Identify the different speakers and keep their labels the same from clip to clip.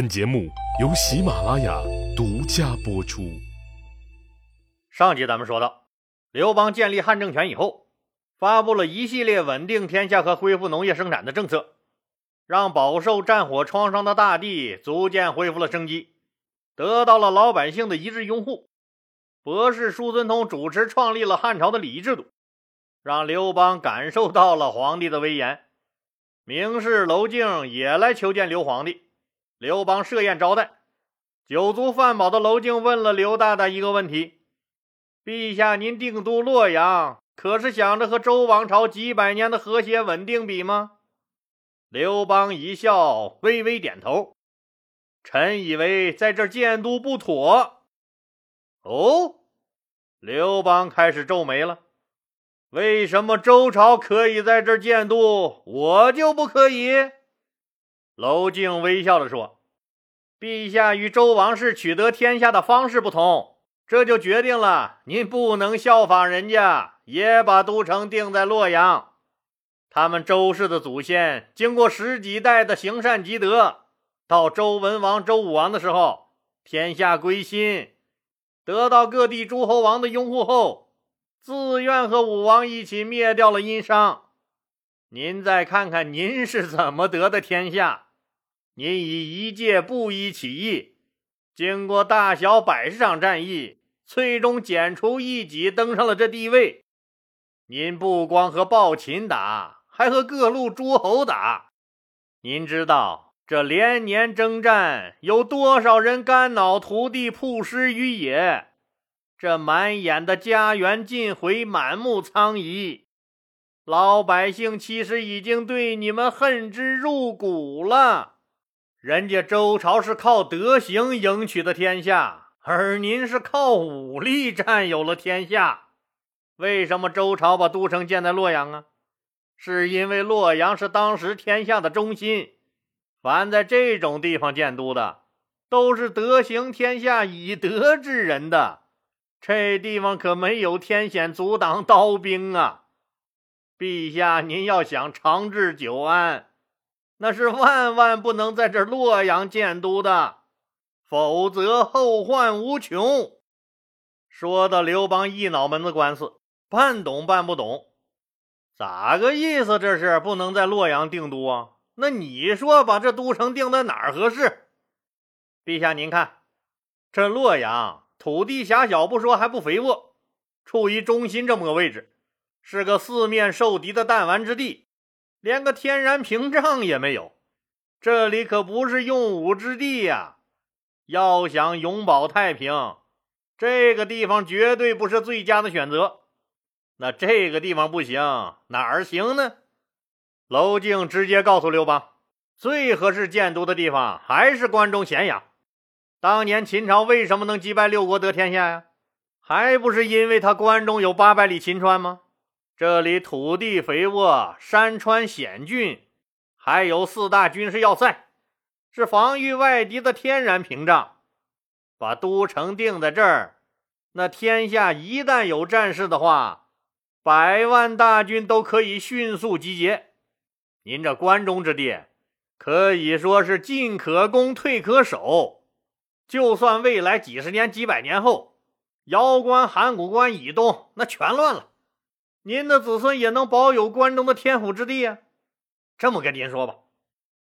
Speaker 1: 本节目由喜马拉雅独家播出。
Speaker 2: 上集咱们说到，刘邦建立汉政权以后，发布了一系列稳定天下和恢复农业生产的政策，让饱受战火创伤的大地逐渐恢复了生机，得到了老百姓的一致拥护。博士叔孙通主持创立了汉朝的礼仪制度，让刘邦感受到了皇帝的威严。名士娄敬也来求见刘皇帝。刘邦设宴招待，酒足饭饱的娄敬问了刘大大一个问题：“陛下，您定都洛阳，可是想着和周王朝几百年的和谐稳定比吗？”刘邦一笑，微微点头：“臣以为在这建都不妥。”哦，刘邦开始皱眉了：“为什么周朝可以在这建都，我就不可以？”娄敬微笑着说：“陛下与周王室取得天下的方式不同，这就决定了您不能效仿人家，也把都城定在洛阳。他们周氏的祖先经过十几代的行善积德，到周文王、周武王的时候，天下归心，得到各地诸侯王的拥护后，自愿和武王一起灭掉了殷商。您再看看您是怎么得的天下？”您以一介布衣起义，经过大小百十场战役，最终剪除异己，登上了这地位。您不光和暴秦打，还和各路诸侯打。您知道这连年征战，有多少人肝脑涂地，曝尸于野？这满眼的家园尽毁，满目苍夷。老百姓其实已经对你们恨之入骨了。人家周朝是靠德行赢取的天下，而您是靠武力占有了天下。为什么周朝把都城建在洛阳啊？是因为洛阳是当时天下的中心，凡在这种地方建都的，都是德行天下、以德治人的。这地方可没有天险阻挡刀兵啊！陛下，您要想长治久安。那是万万不能在这洛阳建都的，否则后患无穷。说的刘邦一脑门子官司，半懂半不懂，咋个意思？这是不能在洛阳定都啊？那你说把这都城定在哪儿合适？陛下，您看，这洛阳土地狭小不说，还不肥沃，处于中心这么个位置，是个四面受敌的弹丸之地。连个天然屏障也没有，这里可不是用武之地呀！要想永保太平，这个地方绝对不是最佳的选择。那这个地方不行，哪儿行呢？娄敬直接告诉刘邦，最合适建都的地方还是关中咸阳。当年秦朝为什么能击败六国得天下呀？还不是因为他关中有八百里秦川吗？这里土地肥沃，山川险峻，还有四大军事要塞，是防御外敌的天然屏障。把都城定在这儿，那天下一旦有战事的话，百万大军都可以迅速集结。您这关中之地，可以说是进可攻，退可守。就算未来几十年、几百年后，瑶关、函谷关以东那全乱了。您的子孙也能保有关中的天府之地呀？这么跟您说吧，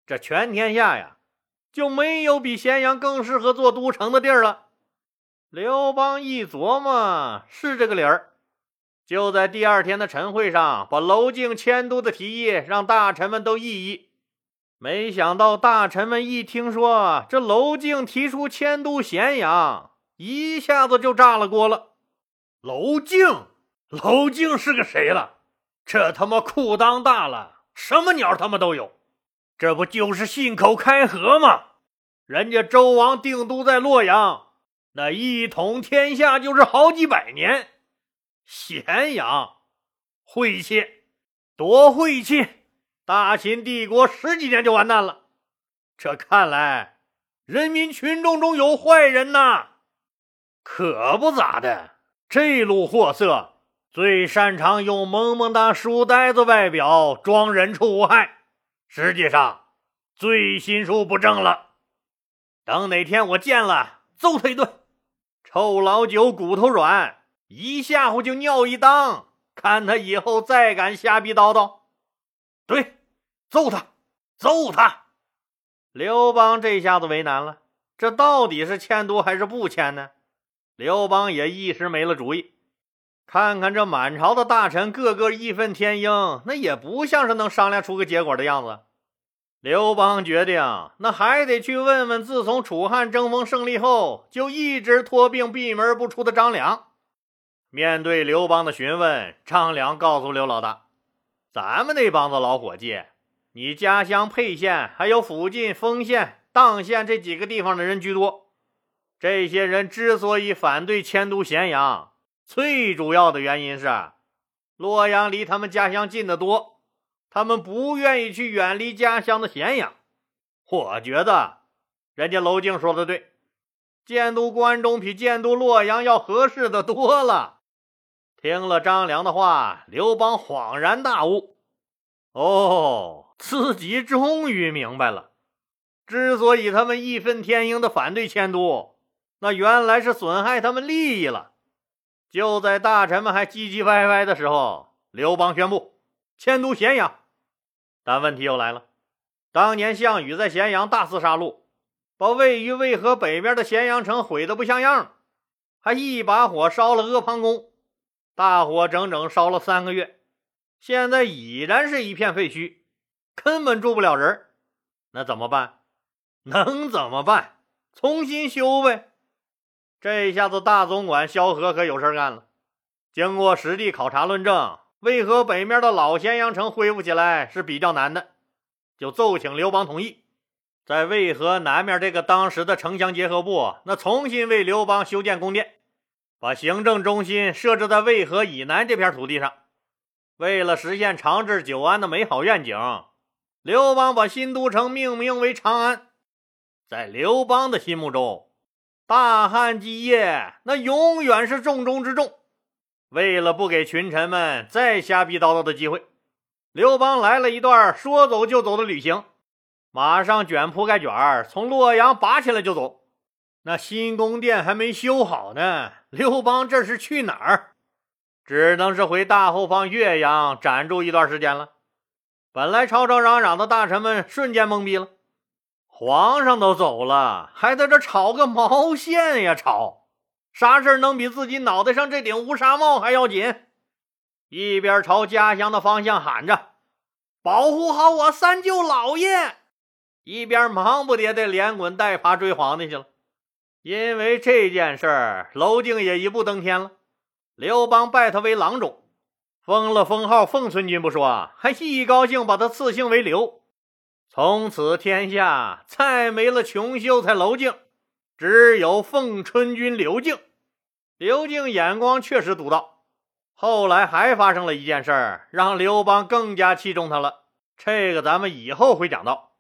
Speaker 2: 这全天下呀，就没有比咸阳更适合做都城的地儿了。刘邦一琢磨，是这个理儿，就在第二天的晨会上，把娄敬迁都的提议让大臣们都议议。没想到大臣们一听说这娄敬提出迁都咸阳，一下子就炸了锅了。娄敬。娄敬是个谁了？这他妈裤裆大了，什么鸟他妈都有。这不就是信口开河吗？人家周王定都在洛阳，那一统天下就是好几百年。咸阳，晦气，多晦气！大秦帝国十几年就完蛋了。这看来，人民群众中有坏人呐。可不咋的，这路货色。最擅长用萌萌哒书呆子外表装人畜无害，实际上最心术不正了。等哪天我见了，揍他一顿。臭老九骨头软，一吓唬就尿一裆，看他以后再敢瞎逼叨叨。对，揍他，揍他！刘邦这下子为难了，这到底是迁都还是不迁呢？刘邦也一时没了主意。看看这满朝的大臣，个个义愤填膺，那也不像是能商量出个结果的样子。刘邦决定，那还得去问问，自从楚汉争锋胜利后，就一直托病闭门不出的张良。面对刘邦的询问，张良告诉刘老大：“咱们那帮子老伙计，你家乡沛县还有附近丰县、砀县这几个地方的人居多。这些人之所以反对迁都咸阳，最主要的原因是洛阳离他们家乡近得多。”他们不愿意去远离家乡的咸阳，我觉得人家娄敬说的对，建都关中比建都洛阳要合适的多了。听了张良的话，刘邦恍然大悟，哦，自己终于明白了，之所以他们义愤填膺的反对迁都，那原来是损害他们利益了。就在大臣们还唧唧歪歪的时候，刘邦宣布迁都咸阳。但问题又来了，当年项羽在咸阳大肆杀戮，把位于渭河北边的咸阳城毁得不像样，还一把火烧了阿房宫，大火整整烧了三个月，现在已然是一片废墟，根本住不了人。那怎么办？能怎么办？重新修呗。这下子大总管萧何可有事干了。经过实地考察论证。渭河北面的老咸阳城恢复起来是比较难的，就奏请刘邦同意，在渭河南面这个当时的城乡结合部，那重新为刘邦修建宫殿，把行政中心设置在渭河以南这片土地上。为了实现长治久安的美好愿景，刘邦把新都城命名为长安。在刘邦的心目中，大汉基业那永远是重中之重。为了不给群臣们再瞎逼叨叨的机会，刘邦来了一段说走就走的旅行，马上卷铺盖卷儿从洛阳拔起来就走。那新宫殿还没修好呢，刘邦这是去哪儿？只能是回大后方岳阳暂住一段时间了。本来吵吵嚷嚷的大臣们瞬间懵逼了，皇上都走了，还在这吵个毛线呀？吵！啥事能比自己脑袋上这顶乌纱帽还要紧？一边朝家乡的方向喊着“保护好我三舅老爷”，一边忙不迭的连滚带爬追皇帝去了。因为这件事儿，娄敬也一步登天了。刘邦拜他为郎中，封了封号奉存君不说，还一高兴把他赐姓为刘。从此天下再没了穷秀才娄敬。只有奉春军刘敬，刘敬眼光确实独到。后来还发生了一件事儿，让刘邦更加器重他了。这个咱们以后会讲到。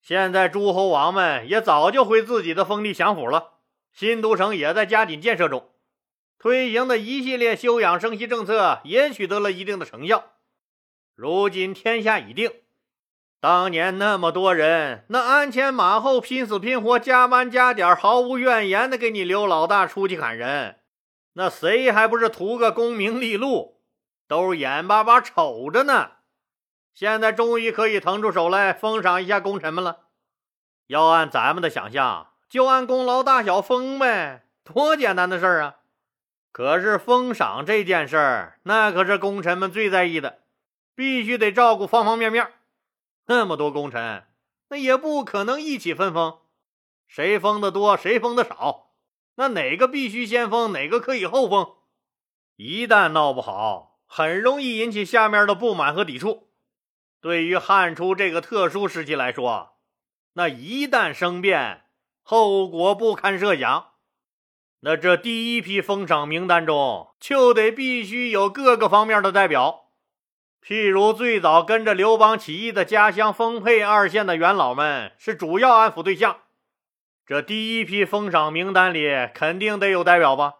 Speaker 2: 现在诸侯王们也早就回自己的封地享福了，新都城也在加紧建设中，推行的一系列休养生息政策也取得了一定的成效。如今天下已定。当年那么多人，那鞍前马后、拼死拼活、加班加点、毫无怨言的给你刘老大出去砍人，那谁还不是图个功名利禄？都眼巴巴瞅着呢。现在终于可以腾出手来封赏一下功臣们了。要按咱们的想象，就按功劳大小封呗，多简单的事儿啊！可是封赏这件事儿，那可是功臣们最在意的，必须得照顾方方面面。那么多功臣，那也不可能一起分封，谁封的多，谁封的少，那哪个必须先封，哪个可以后封？一旦闹不好，很容易引起下面的不满和抵触。对于汉初这个特殊时期来说，那一旦生变，后果不堪设想。那这第一批封赏名单中，就得必须有各个方面的代表。譬如最早跟着刘邦起义的家乡丰沛二县的元老们是主要安抚对象，这第一批封赏名单里肯定得有代表吧？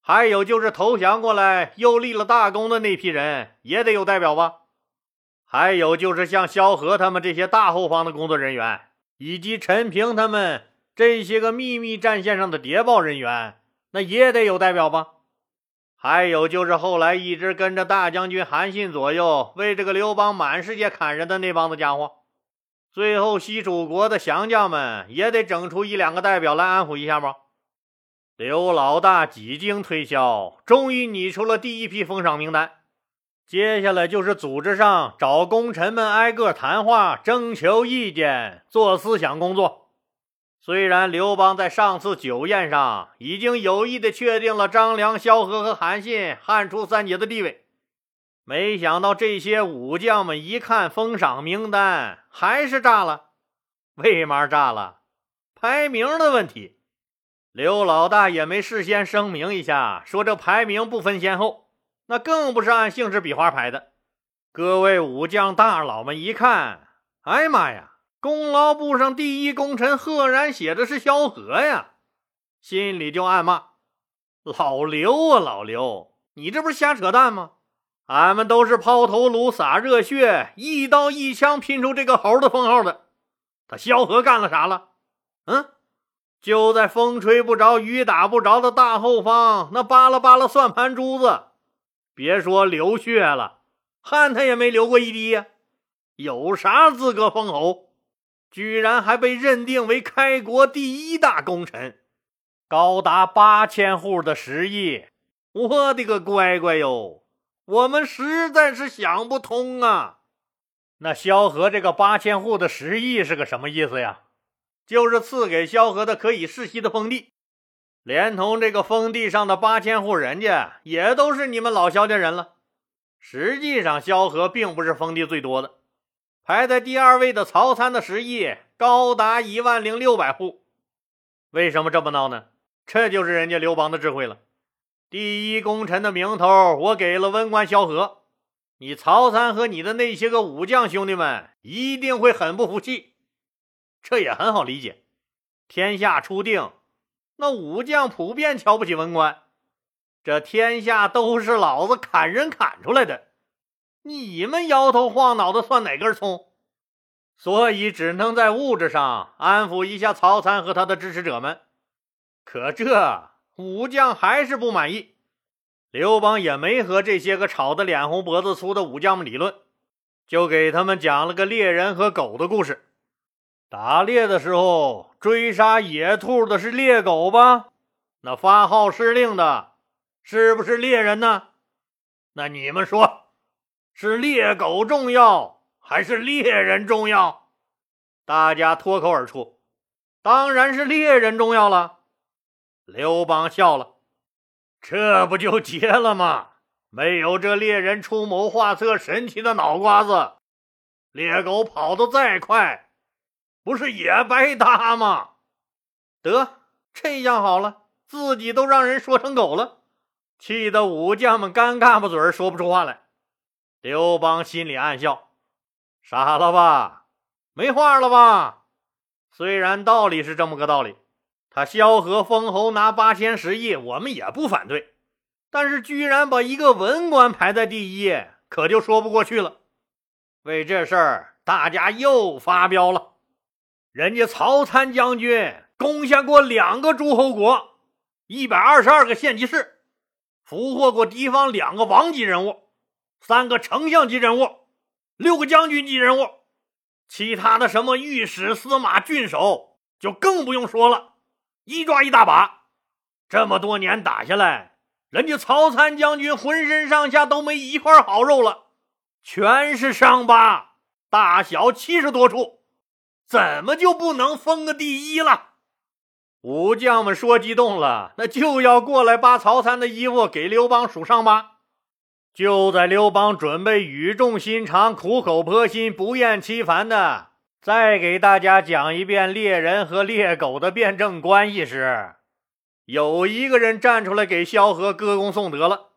Speaker 2: 还有就是投降过来又立了大功的那批人也得有代表吧？还有就是像萧何他们这些大后方的工作人员，以及陈平他们这些个秘密战线上的谍报人员，那也得有代表吧？还有就是后来一直跟着大将军韩信左右，为这个刘邦满世界砍人的那帮子家伙，最后西楚国的降将们也得整出一两个代表来安抚一下吧？刘老大几经推销，终于拟出了第一批封赏名单。接下来就是组织上找功臣们挨个谈话，征求意见，做思想工作。虽然刘邦在上次酒宴上已经有意的确定了张良、萧何和韩信汉初三杰的地位，没想到这些武将们一看封赏名单，还是炸了。为嘛炸了？排名的问题。刘老大也没事先声明一下，说这排名不分先后，那更不是按姓氏笔画排的。各位武将大佬们一看，哎呀妈呀，功劳簿上第一功臣赫然写的是萧何呀，心里就暗骂：老刘啊，老刘，你这不是瞎扯淡吗？俺们都是抛头颅、洒热血，一刀一枪拼出这个猴的封号的，他萧何干了啥了？嗯？就在风吹不着、雨打不着的大后方，那扒拉扒拉算盘珠子，别说流血了，汗他也没流过一滴呀。有啥资格封侯？居然还被认定为开国第一大功臣，高达八千户的实力！我的个乖乖哟！我们实在是想不通啊。那萧何这个八千户的实力是个什么意思呀？就是赐给萧何的可以世袭的封地，连同这个封地上的八千户人家，也都是你们老萧家人了。实际上，萧何并不是封地最多的，排在第二位的曹参的十亿高达一万零六百户。为什么这么闹呢？这就是人家刘邦的智慧了。第一功臣的名头，我给了文官萧何，你曹参和你的那些个武将兄弟们一定会很不服气。这也很好理解，天下初定，那武将普遍瞧不起文官。这天下都是老子砍人砍出来的，你们摇头晃脑的算哪根葱？所以只能在物质上安抚一下曹参和他的支持者们。可这武将还是不满意，刘邦也没和这些个吵得脸红脖子粗的武将们理论，就给他们讲了个猎人和狗的故事。打猎的时候追杀野兔的是猎狗吧？那发号施令的是不是猎人呢？那你们说，是猎狗重要还是猎人重要？大家脱口而出：“当然是猎人重要了。”刘邦笑了：“这不就结了吗？没有这猎人出谋划策神奇的脑瓜子，猎狗跑得再快。”不是也白搭吗？得，这样好了，自己都让人说成狗了，气得武将们尴尬巴嘴说不出话来。刘邦心里暗笑：傻了吧？没话了吧？虽然道理是这么个道理，他萧何封侯拿八千十亿，我们也不反对，但是居然把一个文官排在第一，可就说不过去了。为这事儿，大家又发飙了。人家曹参将军攻下过两个诸侯国，一百二十二个县级市，俘获过敌方两个王级人物，三个丞相级人物，六个将军级人物，其他的什么御史、司马、郡守就更不用说了，一抓一大把。这么多年打下来，人家曹参将军浑身上下都没一块好肉了，全是伤疤，大小七十多处。怎么就不能封个第一了？武将们说激动了，那就要过来扒曹参的衣服，给刘邦数伤疤。就在刘邦准备语重心长、苦口婆心、不厌其烦的再给大家讲一遍猎人和猎狗的辩证关系时，有一个人站出来给萧何歌功颂德了。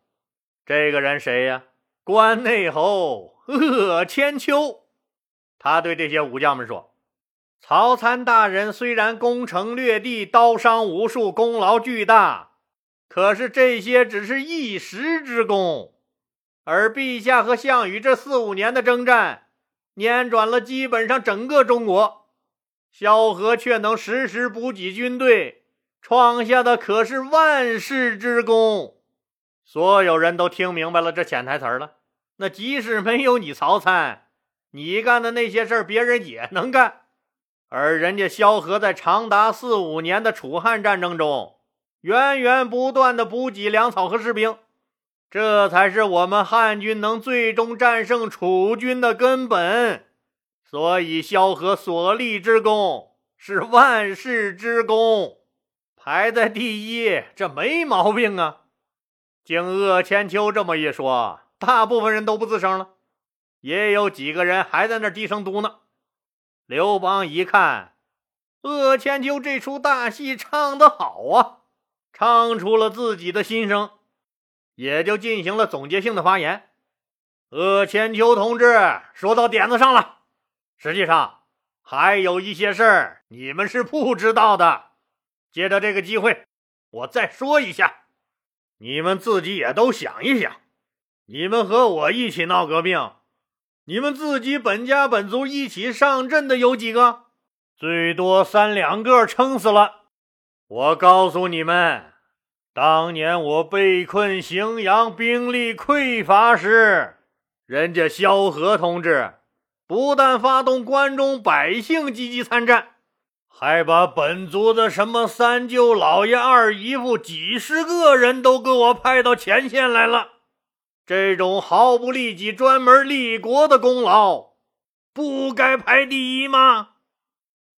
Speaker 2: 这个人谁呀？关内侯鄂千秋。他对这些武将们说。曹参大人虽然攻城略地，刀伤无数，功劳巨大，可是这些只是一时之功。而陛下和项羽这四五年的征战，辗转了基本上整个中国，萧何却能时时补给军队，创下的可是万世之功。所有人都听明白了这潜台词了。那即使没有你曹参，你干的那些事儿，别人也能干。而人家萧何在长达四五年的楚汉战争中，源源不断的补给粮草和士兵，这才是我们汉军能最终战胜楚军的根本。所以，萧何所立之功是万世之功，排在第一，这没毛病啊。经鄂千秋这么一说，大部分人都不吱声了，也有几个人还在那低声嘟囔。刘邦一看，鄂千秋这出大戏唱得好啊，唱出了自己的心声，也就进行了总结性的发言。鄂千秋同志说到点子上了，实际上还有一些事儿你们是不知道的。借着这个机会，我再说一下，你们自己也都想一想，你们和我一起闹革命。你们自己本家本族一起上阵的有几个？最多三两个，撑死了。我告诉你们，当年我被困荥阳，兵力匮乏时，人家萧何同志不但发动关中百姓积极参战，还把本族的什么三舅、老爷、二姨夫几十个人都给我派到前线来了。这种毫不利己、专门立国的功劳，不该排第一吗？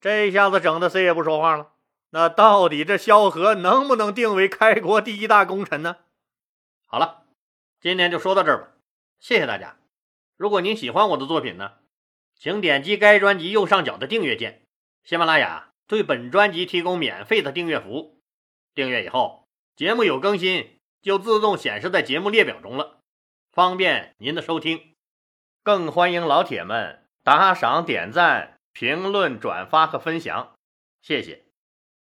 Speaker 2: 这下子整的谁也不说话了。那到底这萧何能不能定为开国第一大功臣呢？好了，今天就说到这儿吧，谢谢大家。如果您喜欢我的作品呢，请点击该专辑右上角的订阅键。喜马拉雅对本专辑提供免费的订阅服务，订阅以后，节目有更新就自动显示在节目列表中了。方便您的收听，更欢迎老铁们打赏、点赞、评论、转发和分享，谢谢。